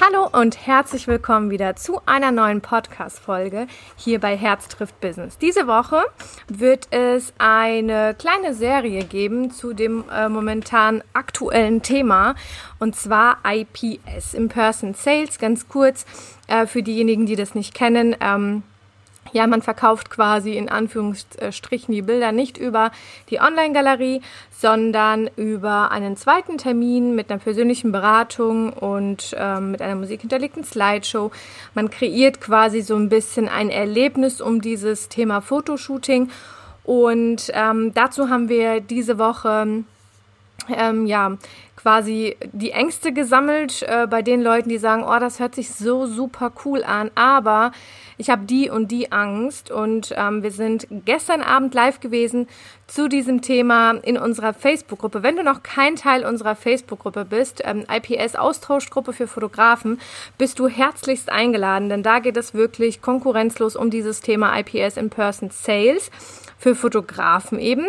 Hallo und herzlich willkommen wieder zu einer neuen Podcast-Folge hier bei Herz trifft Business. Diese Woche wird es eine kleine Serie geben zu dem äh, momentan aktuellen Thema und zwar IPS, In-Person Sales. Ganz kurz äh, für diejenigen, die das nicht kennen. Ähm, ja, man verkauft quasi in Anführungsstrichen die Bilder nicht über die Online-Galerie, sondern über einen zweiten Termin mit einer persönlichen Beratung und ähm, mit einer musikhinterlegten Slideshow. Man kreiert quasi so ein bisschen ein Erlebnis um dieses Thema Fotoshooting. Und ähm, dazu haben wir diese Woche ähm, ja quasi die Ängste gesammelt äh, bei den Leuten, die sagen, oh, das hört sich so super cool an, aber ich habe die und die Angst. Und ähm, wir sind gestern Abend live gewesen zu diesem Thema in unserer Facebook-Gruppe. Wenn du noch kein Teil unserer Facebook-Gruppe bist, ähm, IPS-Austauschgruppe für Fotografen, bist du herzlichst eingeladen, denn da geht es wirklich konkurrenzlos um dieses Thema IPS in-Person Sales für Fotografen eben.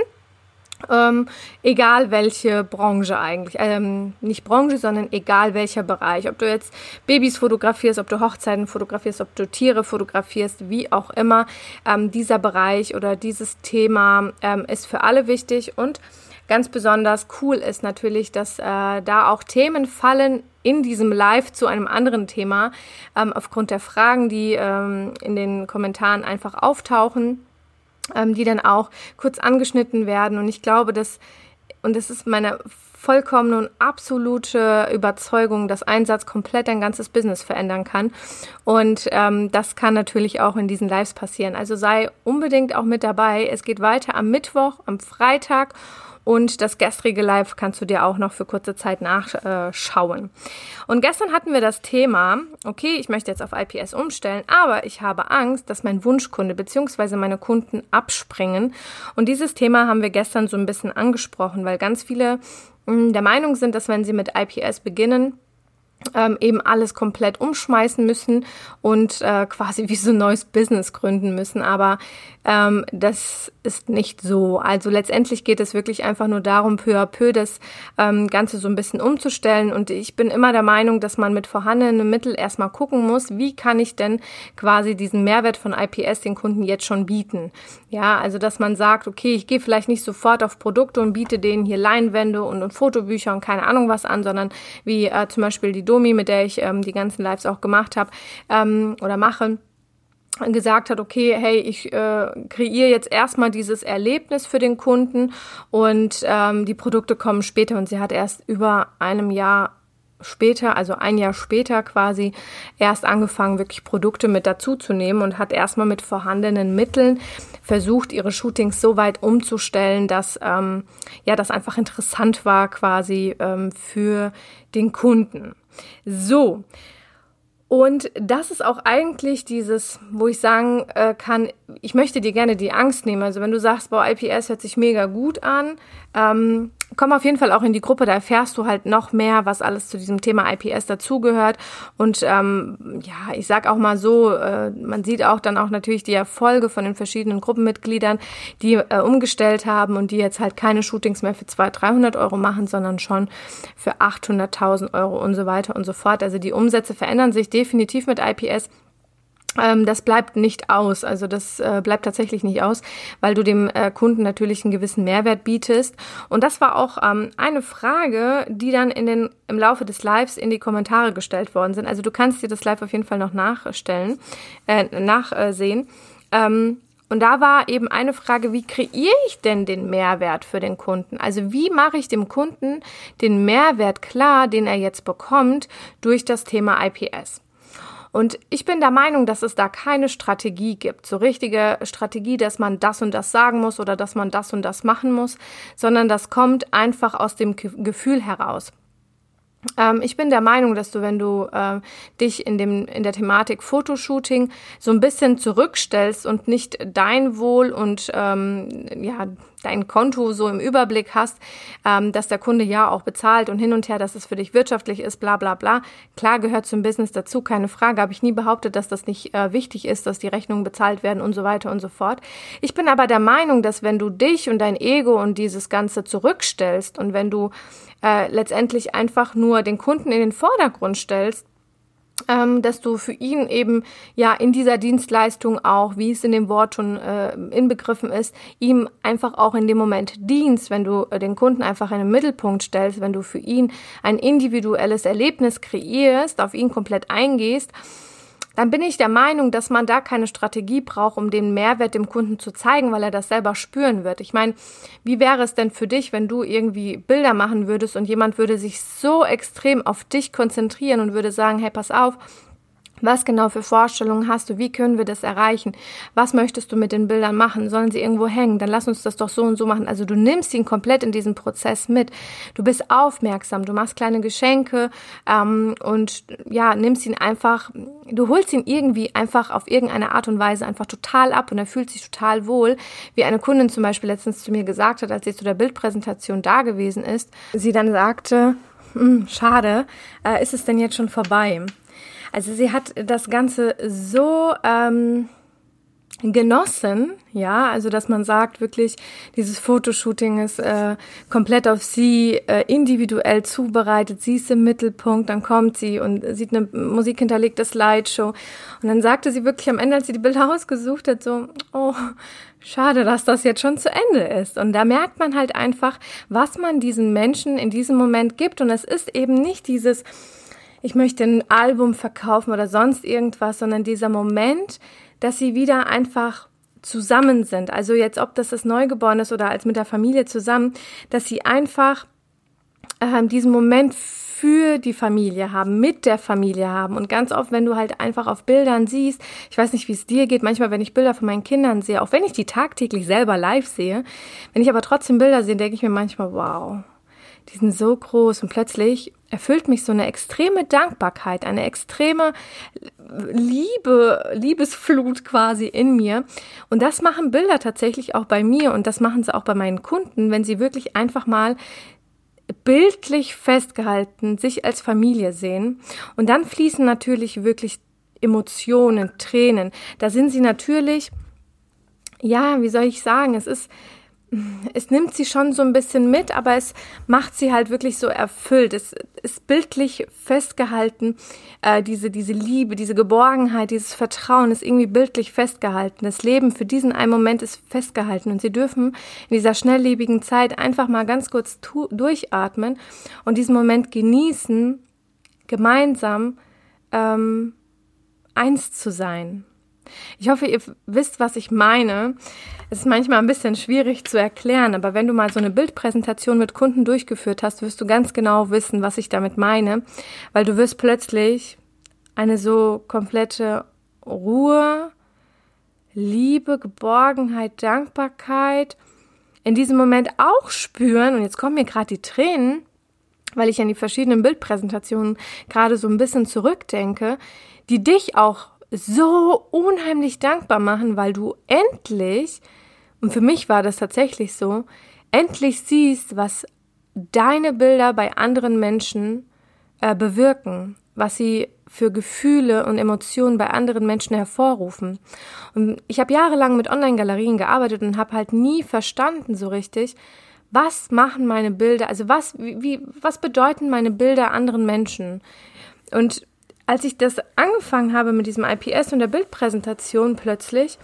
Ähm, egal welche Branche eigentlich, ähm, nicht Branche, sondern egal welcher Bereich. Ob du jetzt Babys fotografierst, ob du Hochzeiten fotografierst, ob du Tiere fotografierst, wie auch immer, ähm, dieser Bereich oder dieses Thema ähm, ist für alle wichtig und ganz besonders cool ist natürlich, dass äh, da auch Themen fallen in diesem Live zu einem anderen Thema ähm, aufgrund der Fragen, die ähm, in den Kommentaren einfach auftauchen ähm, die dann auch kurz angeschnitten werden. Und ich glaube, dass, und das ist meine vollkommene und absolute Überzeugung, dass ein Satz komplett ein ganzes Business verändern kann. Und ähm, das kann natürlich auch in diesen Lives passieren. Also sei unbedingt auch mit dabei. Es geht weiter am Mittwoch, am Freitag und das gestrige Live kannst du dir auch noch für kurze Zeit nachschauen. Und gestern hatten wir das Thema, okay, ich möchte jetzt auf IPS umstellen, aber ich habe Angst, dass mein Wunschkunde bzw. meine Kunden abspringen. Und dieses Thema haben wir gestern so ein bisschen angesprochen, weil ganz viele hm, der Meinung sind, dass wenn sie mit IPS beginnen, ähm, eben alles komplett umschmeißen müssen und äh, quasi wie so ein neues Business gründen müssen. Aber ähm, das ist nicht so. Also letztendlich geht es wirklich einfach nur darum, peu à peu das ähm, Ganze so ein bisschen umzustellen. Und ich bin immer der Meinung, dass man mit vorhandenen Mitteln erstmal gucken muss, wie kann ich denn quasi diesen Mehrwert von IPS den Kunden jetzt schon bieten. Ja, also dass man sagt, okay, ich gehe vielleicht nicht sofort auf Produkte und biete denen hier Leinwände und, und Fotobücher und keine Ahnung was an, sondern wie äh, zum Beispiel die Domi, mit der ich ähm, die ganzen Lives auch gemacht habe ähm, oder mache gesagt hat, okay, hey, ich äh, kreiere jetzt erstmal dieses Erlebnis für den Kunden und ähm, die Produkte kommen später und sie hat erst über einem Jahr später, also ein Jahr später quasi, erst angefangen, wirklich Produkte mit dazu zu nehmen und hat erstmal mit vorhandenen Mitteln versucht, ihre Shootings so weit umzustellen, dass ähm, ja das einfach interessant war quasi ähm, für den Kunden. So, und das ist auch eigentlich dieses, wo ich sagen äh, kann, ich möchte dir gerne die Angst nehmen. Also wenn du sagst, boah, IPS hört sich mega gut an, ähm, komm auf jeden Fall auch in die Gruppe, da erfährst du halt noch mehr, was alles zu diesem Thema IPS dazugehört. Und ähm, ja, ich sag auch mal so, äh, man sieht auch dann auch natürlich die Erfolge von den verschiedenen Gruppenmitgliedern, die äh, umgestellt haben und die jetzt halt keine Shootings mehr für 200, 300 Euro machen, sondern schon für 800.000 Euro und so weiter und so fort. Also die Umsätze verändern sich definitiv mit IPS. Ähm, das bleibt nicht aus, also das äh, bleibt tatsächlich nicht aus, weil du dem äh, Kunden natürlich einen gewissen Mehrwert bietest. Und das war auch ähm, eine Frage, die dann in den, im Laufe des Lives in die Kommentare gestellt worden sind. Also du kannst dir das Live auf jeden Fall noch nachstellen, äh, nachsehen. Ähm, und da war eben eine Frage, wie kreiere ich denn den Mehrwert für den Kunden? Also wie mache ich dem Kunden den Mehrwert klar, den er jetzt bekommt durch das Thema IPS? Und ich bin der Meinung, dass es da keine Strategie gibt, so richtige Strategie, dass man das und das sagen muss oder dass man das und das machen muss, sondern das kommt einfach aus dem Gefühl heraus. Ähm, ich bin der Meinung, dass du, wenn du äh, dich in, dem, in der Thematik Fotoshooting so ein bisschen zurückstellst und nicht dein Wohl und ähm, ja, dein Konto so im Überblick hast, ähm, dass der Kunde ja auch bezahlt und hin und her, dass es für dich wirtschaftlich ist, bla bla bla. Klar gehört zum Business dazu, keine Frage. Habe ich nie behauptet, dass das nicht äh, wichtig ist, dass die Rechnungen bezahlt werden und so weiter und so fort. Ich bin aber der Meinung, dass wenn du dich und dein Ego und dieses Ganze zurückstellst und wenn du äh, letztendlich einfach nur den Kunden in den Vordergrund stellst, ähm, dass du für ihn eben ja in dieser Dienstleistung auch, wie es in dem Wort schon äh, inbegriffen ist, ihm einfach auch in dem Moment dienst, wenn du äh, den Kunden einfach in den Mittelpunkt stellst, wenn du für ihn ein individuelles Erlebnis kreierst, auf ihn komplett eingehst dann bin ich der Meinung, dass man da keine Strategie braucht, um den Mehrwert dem Kunden zu zeigen, weil er das selber spüren wird. Ich meine, wie wäre es denn für dich, wenn du irgendwie Bilder machen würdest und jemand würde sich so extrem auf dich konzentrieren und würde sagen, hey, pass auf, was genau für Vorstellungen hast du? Wie können wir das erreichen? Was möchtest du mit den Bildern machen? Sollen sie irgendwo hängen? Dann lass uns das doch so und so machen. Also du nimmst ihn komplett in diesen Prozess mit. Du bist aufmerksam, du machst kleine Geschenke ähm, und ja, nimmst ihn einfach, du holst ihn irgendwie einfach auf irgendeine Art und Weise einfach total ab und er fühlt sich total wohl. Wie eine Kundin zum Beispiel letztens zu mir gesagt hat, als sie zu der Bildpräsentation da gewesen ist, sie dann sagte, hm, schade, äh, ist es denn jetzt schon vorbei? Also sie hat das Ganze so ähm, genossen, ja, also dass man sagt wirklich, dieses Fotoshooting ist äh, komplett auf sie äh, individuell zubereitet, sie ist im Mittelpunkt, dann kommt sie und sieht eine musikhinterlegte Slideshow. Und dann sagte sie wirklich am Ende, als sie die Bilder ausgesucht hat, so, oh, schade, dass das jetzt schon zu Ende ist. Und da merkt man halt einfach, was man diesen Menschen in diesem Moment gibt. Und es ist eben nicht dieses ich möchte ein Album verkaufen oder sonst irgendwas, sondern dieser Moment, dass sie wieder einfach zusammen sind. Also jetzt, ob das das Neugeborene ist oder als mit der Familie zusammen, dass sie einfach äh, diesen Moment für die Familie haben, mit der Familie haben. Und ganz oft, wenn du halt einfach auf Bildern siehst, ich weiß nicht, wie es dir geht, manchmal, wenn ich Bilder von meinen Kindern sehe, auch wenn ich die tagtäglich selber live sehe, wenn ich aber trotzdem Bilder sehe, denke ich mir manchmal, wow, die sind so groß und plötzlich erfüllt mich so eine extreme Dankbarkeit, eine extreme Liebe, Liebesflut quasi in mir. Und das machen Bilder tatsächlich auch bei mir und das machen sie auch bei meinen Kunden, wenn sie wirklich einfach mal bildlich festgehalten sich als Familie sehen. Und dann fließen natürlich wirklich Emotionen, Tränen. Da sind sie natürlich, ja, wie soll ich sagen, es ist, es nimmt sie schon so ein bisschen mit, aber es macht sie halt wirklich so erfüllt. Es ist bildlich festgehalten, äh, diese, diese Liebe, diese Geborgenheit, dieses Vertrauen ist irgendwie bildlich festgehalten. Das Leben für diesen einen Moment ist festgehalten und sie dürfen in dieser schnelllebigen Zeit einfach mal ganz kurz durchatmen und diesen Moment genießen, gemeinsam ähm, eins zu sein. Ich hoffe, ihr wisst, was ich meine. Es ist manchmal ein bisschen schwierig zu erklären, aber wenn du mal so eine Bildpräsentation mit Kunden durchgeführt hast, wirst du ganz genau wissen, was ich damit meine, weil du wirst plötzlich eine so komplette Ruhe, Liebe, Geborgenheit, Dankbarkeit in diesem Moment auch spüren. Und jetzt kommen mir gerade die Tränen, weil ich an die verschiedenen Bildpräsentationen gerade so ein bisschen zurückdenke, die dich auch so unheimlich dankbar machen, weil du endlich, und für mich war das tatsächlich so, endlich siehst, was deine Bilder bei anderen Menschen äh, bewirken, was sie für Gefühle und Emotionen bei anderen Menschen hervorrufen. Und ich habe jahrelang mit Online-Galerien gearbeitet und habe halt nie verstanden so richtig, was machen meine Bilder, also was, wie, was bedeuten meine Bilder anderen Menschen? Und als ich das angefangen habe mit diesem IPS und der Bildpräsentation plötzlich,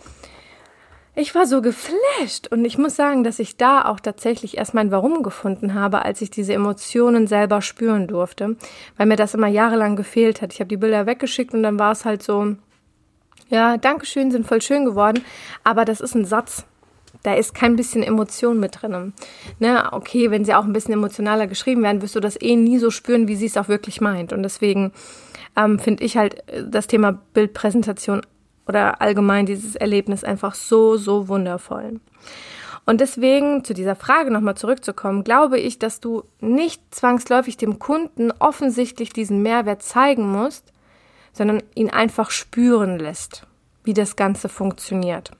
ich war so geflasht und ich muss sagen, dass ich da auch tatsächlich erst mein Warum gefunden habe, als ich diese Emotionen selber spüren durfte, weil mir das immer jahrelang gefehlt hat. Ich habe die Bilder weggeschickt und dann war es halt so, ja, Dankeschön, sind voll schön geworden, aber das ist ein Satz. Da ist kein bisschen Emotion mit drin. Ne, okay, wenn sie auch ein bisschen emotionaler geschrieben werden, wirst du das eh nie so spüren, wie sie es auch wirklich meint. Und deswegen ähm, finde ich halt äh, das Thema Bildpräsentation oder allgemein dieses Erlebnis einfach so, so wundervoll. Und deswegen zu dieser Frage nochmal zurückzukommen, glaube ich, dass du nicht zwangsläufig dem Kunden offensichtlich diesen Mehrwert zeigen musst, sondern ihn einfach spüren lässt, wie das Ganze funktioniert.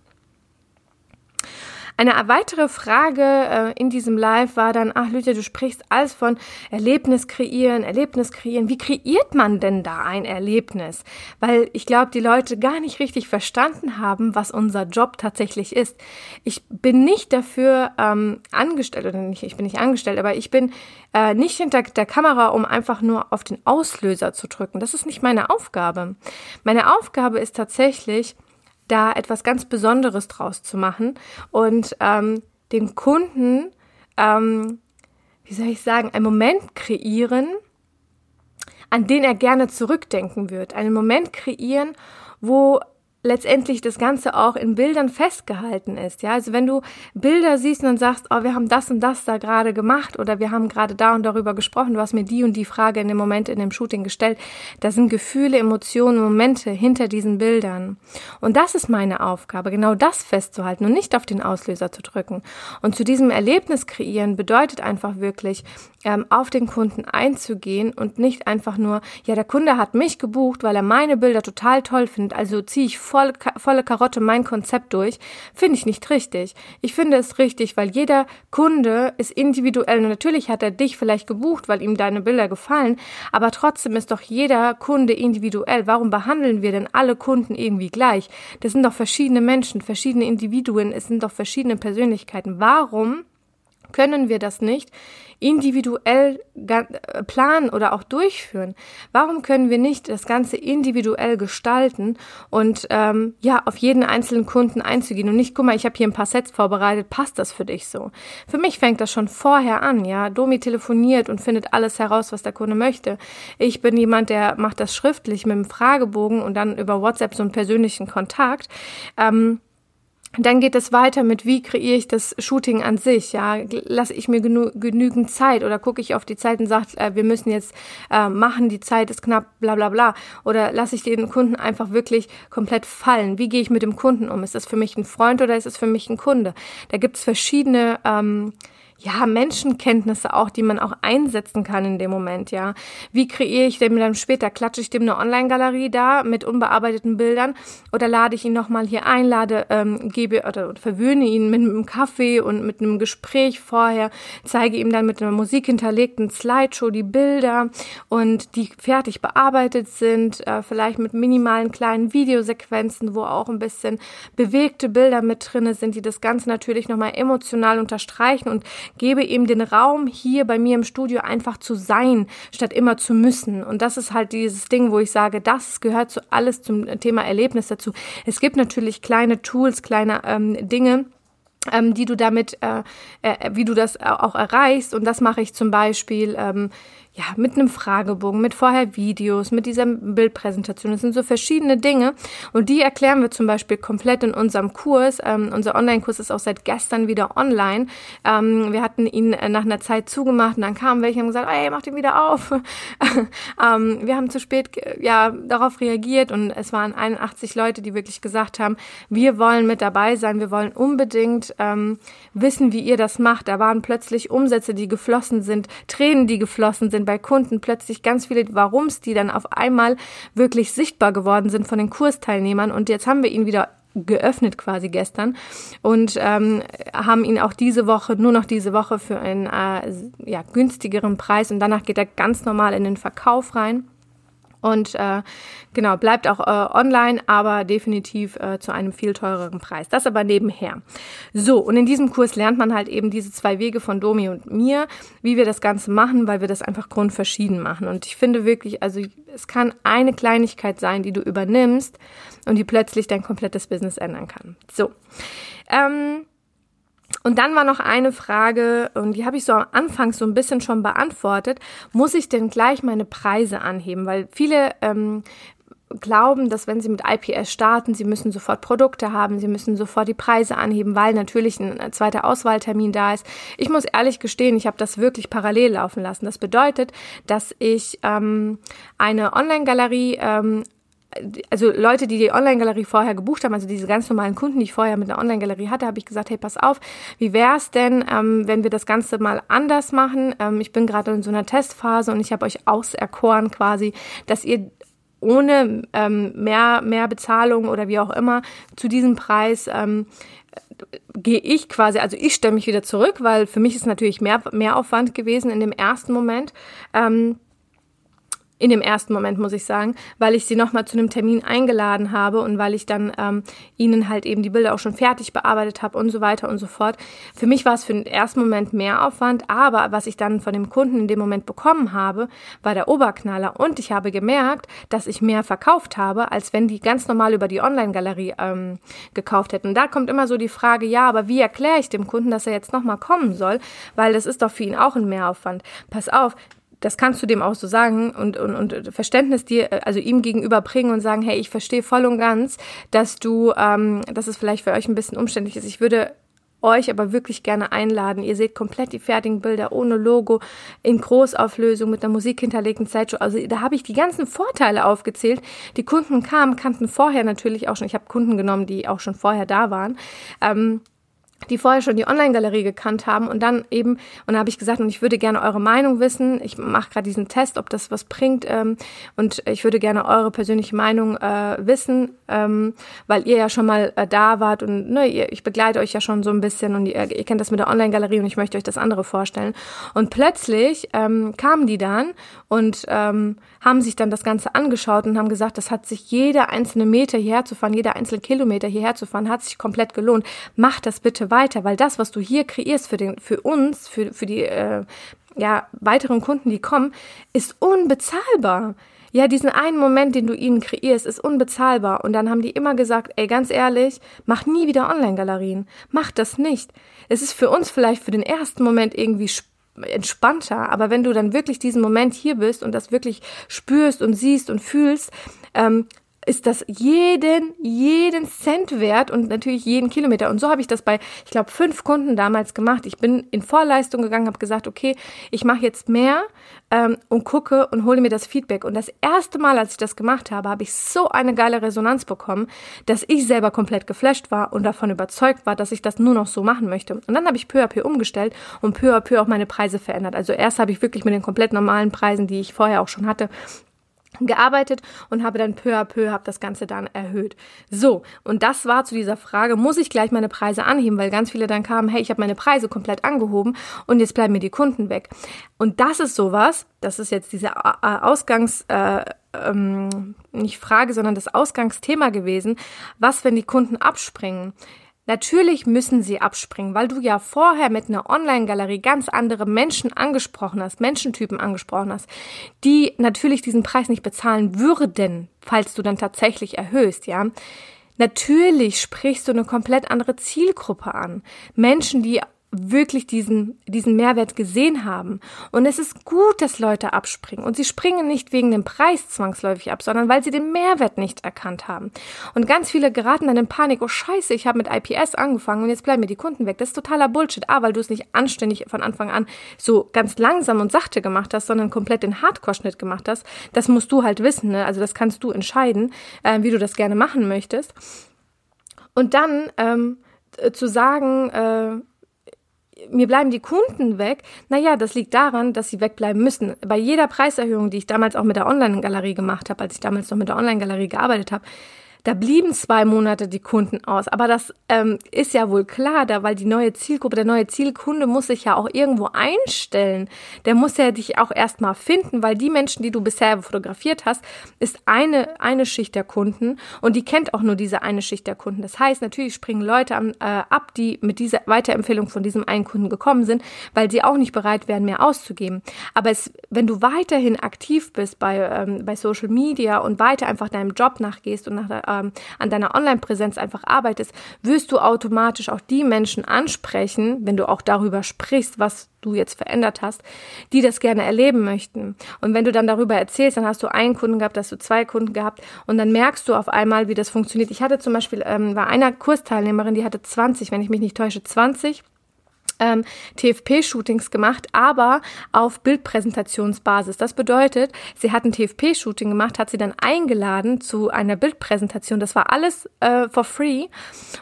Eine weitere Frage äh, in diesem Live war dann, ach Lydia, du sprichst alles von Erlebnis kreieren, Erlebnis kreieren. Wie kreiert man denn da ein Erlebnis? Weil ich glaube, die Leute gar nicht richtig verstanden haben, was unser Job tatsächlich ist. Ich bin nicht dafür ähm, angestellt, oder nicht, ich bin nicht angestellt, aber ich bin äh, nicht hinter der Kamera, um einfach nur auf den Auslöser zu drücken. Das ist nicht meine Aufgabe. Meine Aufgabe ist tatsächlich, da etwas ganz Besonderes draus zu machen und ähm, den Kunden, ähm, wie soll ich sagen, einen Moment kreieren, an den er gerne zurückdenken wird. Einen Moment kreieren, wo letztendlich das Ganze auch in Bildern festgehalten ist. Ja, also wenn du Bilder siehst und dann sagst, oh, wir haben das und das da gerade gemacht oder wir haben gerade da und darüber gesprochen, du hast mir die und die Frage in dem Moment in dem Shooting gestellt, da sind Gefühle, Emotionen, Momente hinter diesen Bildern. Und das ist meine Aufgabe, genau das festzuhalten und nicht auf den Auslöser zu drücken. Und zu diesem Erlebnis kreieren bedeutet einfach wirklich, ähm, auf den Kunden einzugehen und nicht einfach nur, ja, der Kunde hat mich gebucht, weil er meine Bilder total toll findet, also ziehe ich voll, volle Karotte mein Konzept durch, finde ich nicht richtig. Ich finde es richtig, weil jeder Kunde ist individuell und natürlich hat er dich vielleicht gebucht, weil ihm deine Bilder gefallen, aber trotzdem ist doch jeder Kunde individuell. Warum behandeln wir denn alle Kunden irgendwie gleich? Das sind doch verschiedene Menschen, verschiedene Individuen, es sind doch verschiedene Persönlichkeiten. Warum können wir das nicht individuell äh, planen oder auch durchführen? Warum können wir nicht das Ganze individuell gestalten und ähm, ja auf jeden einzelnen Kunden einzugehen und nicht, guck mal, ich habe hier ein paar Sets vorbereitet, passt das für dich so? Für mich fängt das schon vorher an, ja. Domi telefoniert und findet alles heraus, was der Kunde möchte. Ich bin jemand, der macht das schriftlich mit einem Fragebogen und dann über WhatsApp so einen persönlichen Kontakt. Ähm, dann geht es weiter mit, wie kreiere ich das Shooting an sich? Ja, lasse ich mir genü genügend Zeit oder gucke ich auf die Zeit und sage, äh, wir müssen jetzt äh, machen, die Zeit ist knapp, bla bla bla. Oder lasse ich den Kunden einfach wirklich komplett fallen? Wie gehe ich mit dem Kunden um? Ist das für mich ein Freund oder ist es für mich ein Kunde? Da gibt es verschiedene ähm, ja, Menschenkenntnisse auch, die man auch einsetzen kann in dem Moment, ja. Wie kreiere ich dem dann später? Klatsche ich dem eine Online-Galerie da mit unbearbeiteten Bildern oder lade ich ihn nochmal hier ein, lade, ähm, gebe oder verwöhne ihn mit einem Kaffee und mit einem Gespräch vorher, zeige ihm dann mit einer Musik hinterlegten Slideshow die Bilder und die fertig bearbeitet sind, äh, vielleicht mit minimalen kleinen Videosequenzen, wo auch ein bisschen bewegte Bilder mit drinne sind, die das Ganze natürlich nochmal emotional unterstreichen und gebe ihm den Raum, hier bei mir im Studio einfach zu sein, statt immer zu müssen. Und das ist halt dieses Ding, wo ich sage, das gehört zu alles zum Thema Erlebnis dazu. Es gibt natürlich kleine Tools, kleine ähm, Dinge, ähm, die du damit, äh, äh, wie du das auch erreichst. Und das mache ich zum Beispiel. Ähm, ja, mit einem Fragebogen, mit vorher Videos, mit dieser Bildpräsentation. Das sind so verschiedene Dinge und die erklären wir zum Beispiel komplett in unserem Kurs. Ähm, unser Online-Kurs ist auch seit gestern wieder online. Ähm, wir hatten ihn äh, nach einer Zeit zugemacht und dann kamen welche und haben gesagt, ey, mach den wieder auf. ähm, wir haben zu spät ja darauf reagiert und es waren 81 Leute, die wirklich gesagt haben, wir wollen mit dabei sein, wir wollen unbedingt ähm, wissen, wie ihr das macht. Da waren plötzlich Umsätze, die geflossen sind, Tränen, die geflossen sind bei Kunden plötzlich ganz viele Warums, die dann auf einmal wirklich sichtbar geworden sind von den Kursteilnehmern. Und jetzt haben wir ihn wieder geöffnet quasi gestern und ähm, haben ihn auch diese Woche, nur noch diese Woche für einen äh, ja, günstigeren Preis und danach geht er ganz normal in den Verkauf rein und äh, genau, bleibt auch äh, online, aber definitiv äh, zu einem viel teureren Preis. Das aber nebenher. So, und in diesem Kurs lernt man halt eben diese zwei Wege von Domi und mir, wie wir das Ganze machen, weil wir das einfach grundverschieden machen. Und ich finde wirklich, also es kann eine Kleinigkeit sein, die du übernimmst und die plötzlich dein komplettes Business ändern kann. So. Ähm, und dann war noch eine Frage, und die habe ich so am Anfang so ein bisschen schon beantwortet. Muss ich denn gleich meine Preise anheben? Weil viele ähm, glauben, dass wenn sie mit IPS starten, sie müssen sofort Produkte haben, sie müssen sofort die Preise anheben, weil natürlich ein zweiter Auswahltermin da ist. Ich muss ehrlich gestehen, ich habe das wirklich parallel laufen lassen. Das bedeutet, dass ich ähm, eine Online-Galerie ähm, also Leute, die die Online-Galerie vorher gebucht haben, also diese ganz normalen Kunden, die ich vorher mit einer Online-Galerie hatte, habe ich gesagt, hey, pass auf, wie wäre es denn, ähm, wenn wir das Ganze mal anders machen? Ähm, ich bin gerade in so einer Testphase und ich habe euch auserkoren quasi, dass ihr ohne ähm, mehr, mehr Bezahlung oder wie auch immer zu diesem Preis ähm, gehe ich quasi, also ich stelle mich wieder zurück, weil für mich ist natürlich mehr, mehr Aufwand gewesen in dem ersten Moment. Ähm, in dem ersten Moment, muss ich sagen, weil ich sie nochmal zu einem Termin eingeladen habe und weil ich dann ähm, ihnen halt eben die Bilder auch schon fertig bearbeitet habe und so weiter und so fort. Für mich war es für den ersten Moment mehr Aufwand, aber was ich dann von dem Kunden in dem Moment bekommen habe, war der Oberknaller und ich habe gemerkt, dass ich mehr verkauft habe, als wenn die ganz normal über die Online-Galerie ähm, gekauft hätten. Da kommt immer so die Frage, ja, aber wie erkläre ich dem Kunden, dass er jetzt nochmal kommen soll, weil das ist doch für ihn auch ein Mehraufwand. Pass auf, das kannst du dem auch so sagen und, und, und Verständnis dir, also ihm gegenüber bringen und sagen, hey, ich verstehe voll und ganz, dass du, ähm, dass es vielleicht für euch ein bisschen umständlich ist. Ich würde euch aber wirklich gerne einladen. Ihr seht komplett die fertigen Bilder ohne Logo, in Großauflösung mit einer Musik hinterlegten Zeitshow. Also da habe ich die ganzen Vorteile aufgezählt. Die Kunden kamen, kannten vorher natürlich auch schon. Ich habe Kunden genommen, die auch schon vorher da waren. Ähm, die vorher schon die Online-Galerie gekannt haben und dann eben, und da habe ich gesagt, und ich würde gerne eure Meinung wissen, ich mache gerade diesen Test, ob das was bringt ähm, und ich würde gerne eure persönliche Meinung äh, wissen, ähm, weil ihr ja schon mal äh, da wart und ne, ihr, ich begleite euch ja schon so ein bisschen und ihr, ihr kennt das mit der Online-Galerie und ich möchte euch das andere vorstellen. Und plötzlich ähm, kamen die dann und ähm, haben sich dann das Ganze angeschaut und haben gesagt, das hat sich jeder einzelne Meter hierher zu fahren, jeder einzelne Kilometer hierher zu fahren, hat sich komplett gelohnt. Macht das bitte weiter, weil das, was du hier kreierst für, den, für uns, für, für die äh, ja, weiteren Kunden, die kommen, ist unbezahlbar. Ja, diesen einen Moment, den du ihnen kreierst, ist unbezahlbar. Und dann haben die immer gesagt, ey, ganz ehrlich, mach nie wieder Online-Galerien. Mach das nicht. Es ist für uns vielleicht für den ersten Moment irgendwie entspannter, aber wenn du dann wirklich diesen Moment hier bist und das wirklich spürst und siehst und fühlst, ähm, ist das jeden, jeden Cent wert und natürlich jeden Kilometer. Und so habe ich das bei, ich glaube, fünf Kunden damals gemacht. Ich bin in Vorleistung gegangen, habe gesagt, okay, ich mache jetzt mehr ähm, und gucke und hole mir das Feedback. Und das erste Mal, als ich das gemacht habe, habe ich so eine geile Resonanz bekommen, dass ich selber komplett geflasht war und davon überzeugt war, dass ich das nur noch so machen möchte. Und dann habe ich peu à peu umgestellt und peu à peu auch meine Preise verändert. Also erst habe ich wirklich mit den komplett normalen Preisen, die ich vorher auch schon hatte, gearbeitet und habe dann peu à peu habe das Ganze dann erhöht. So, und das war zu dieser Frage, muss ich gleich meine Preise anheben, weil ganz viele dann kamen, hey, ich habe meine Preise komplett angehoben und jetzt bleiben mir die Kunden weg. Und das ist sowas, das ist jetzt diese äh, Ausgangs äh, ähm, nicht Frage, sondern das Ausgangsthema gewesen. Was, wenn die Kunden abspringen? Natürlich müssen sie abspringen, weil du ja vorher mit einer Online-Galerie ganz andere Menschen angesprochen hast, Menschentypen angesprochen hast, die natürlich diesen Preis nicht bezahlen würden, falls du dann tatsächlich erhöhst, ja. Natürlich sprichst du eine komplett andere Zielgruppe an. Menschen, die wirklich diesen, diesen Mehrwert gesehen haben. Und es ist gut, dass Leute abspringen. Und sie springen nicht wegen dem Preis zwangsläufig ab, sondern weil sie den Mehrwert nicht erkannt haben. Und ganz viele geraten dann in Panik, oh scheiße, ich habe mit IPS angefangen und jetzt bleiben mir die Kunden weg. Das ist totaler Bullshit. A, weil du es nicht anständig von Anfang an so ganz langsam und sachte gemacht hast, sondern komplett den Hardcore-Schnitt gemacht hast. Das musst du halt wissen. Ne? Also das kannst du entscheiden, äh, wie du das gerne machen möchtest. Und dann ähm, zu sagen, äh, mir bleiben die Kunden weg. Naja, das liegt daran, dass sie wegbleiben müssen. Bei jeder Preiserhöhung, die ich damals auch mit der Online-Galerie gemacht habe, als ich damals noch mit der Online-Galerie gearbeitet habe, da blieben zwei Monate die Kunden aus. Aber das ähm, ist ja wohl klar, da, weil die neue Zielgruppe, der neue Zielkunde muss sich ja auch irgendwo einstellen. Der muss ja dich auch erstmal finden, weil die Menschen, die du bisher fotografiert hast, ist eine, eine Schicht der Kunden und die kennt auch nur diese eine Schicht der Kunden. Das heißt, natürlich springen Leute an, äh, ab, die mit dieser Weiterempfehlung von diesem einen Kunden gekommen sind, weil sie auch nicht bereit wären, mehr auszugeben. Aber es, wenn du weiterhin aktiv bist bei, ähm, bei Social Media und weiter einfach deinem Job nachgehst und nach der ähm, an deiner Online-Präsenz einfach arbeitest, wirst du automatisch auch die Menschen ansprechen, wenn du auch darüber sprichst, was du jetzt verändert hast, die das gerne erleben möchten. Und wenn du dann darüber erzählst, dann hast du einen Kunden gehabt, hast du zwei Kunden gehabt und dann merkst du auf einmal, wie das funktioniert. Ich hatte zum Beispiel, ähm, war einer Kursteilnehmerin, die hatte 20, wenn ich mich nicht täusche, 20 ähm, TFP-Shootings gemacht, aber auf Bildpräsentationsbasis. Das bedeutet, sie hat ein TFP-Shooting gemacht, hat sie dann eingeladen zu einer Bildpräsentation. Das war alles äh, for free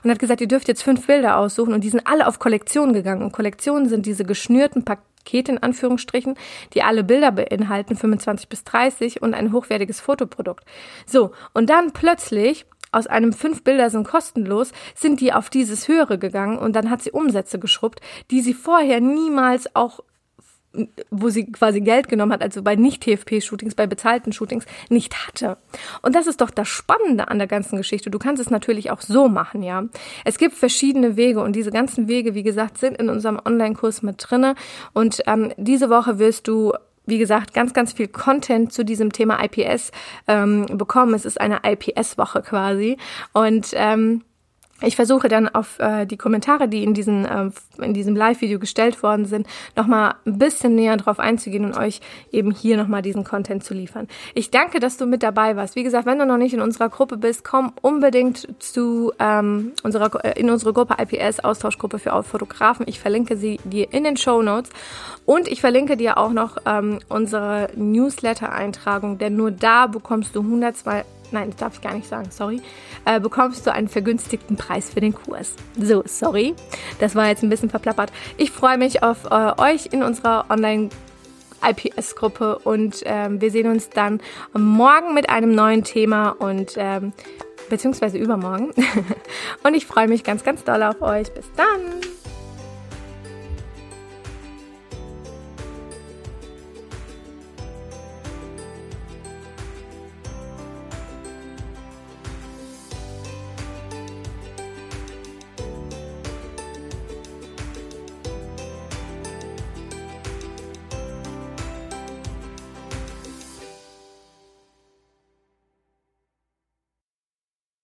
und hat gesagt, ihr dürft jetzt fünf Bilder aussuchen und die sind alle auf Kollektion gegangen. Und Kollektionen sind diese geschnürten Pakete in Anführungsstrichen, die alle Bilder beinhalten, 25 bis 30 und ein hochwertiges Fotoprodukt. So, und dann plötzlich aus einem fünf Bilder sind kostenlos, sind die auf dieses höhere gegangen und dann hat sie Umsätze geschrubbt, die sie vorher niemals auch wo sie quasi Geld genommen hat, also bei Nicht-TFP-Shootings, bei bezahlten Shootings, nicht hatte. Und das ist doch das Spannende an der ganzen Geschichte. Du kannst es natürlich auch so machen, ja. Es gibt verschiedene Wege und diese ganzen Wege, wie gesagt, sind in unserem Online-Kurs mit drinne. Und ähm, diese Woche wirst du wie gesagt, ganz, ganz viel Content zu diesem Thema IPS ähm, bekommen. Es ist eine IPS-Woche quasi. Und ähm, ich versuche dann auf äh, die Kommentare, die in, diesen, äh, in diesem Live-Video gestellt worden sind, nochmal ein bisschen näher drauf einzugehen und euch eben hier nochmal diesen Content zu liefern. Ich danke, dass du mit dabei warst. Wie gesagt, wenn du noch nicht in unserer Gruppe bist, komm unbedingt zu ähm, unserer, äh, in unsere Gruppe IPS, Austauschgruppe für Fotografen. Ich verlinke sie dir in den Show Notes. Und ich verlinke dir auch noch ähm, unsere Newsletter-Eintragung, denn nur da bekommst du 102 nein, das darf ich gar nicht sagen, sorry, äh, bekommst du einen vergünstigten Preis für den Kurs. So, sorry, das war jetzt ein bisschen verplappert. Ich freue mich auf äh, euch in unserer Online- IPS-Gruppe und ähm, wir sehen uns dann morgen mit einem neuen Thema und ähm, beziehungsweise übermorgen. und ich freue mich ganz, ganz doll auf euch. Bis dann!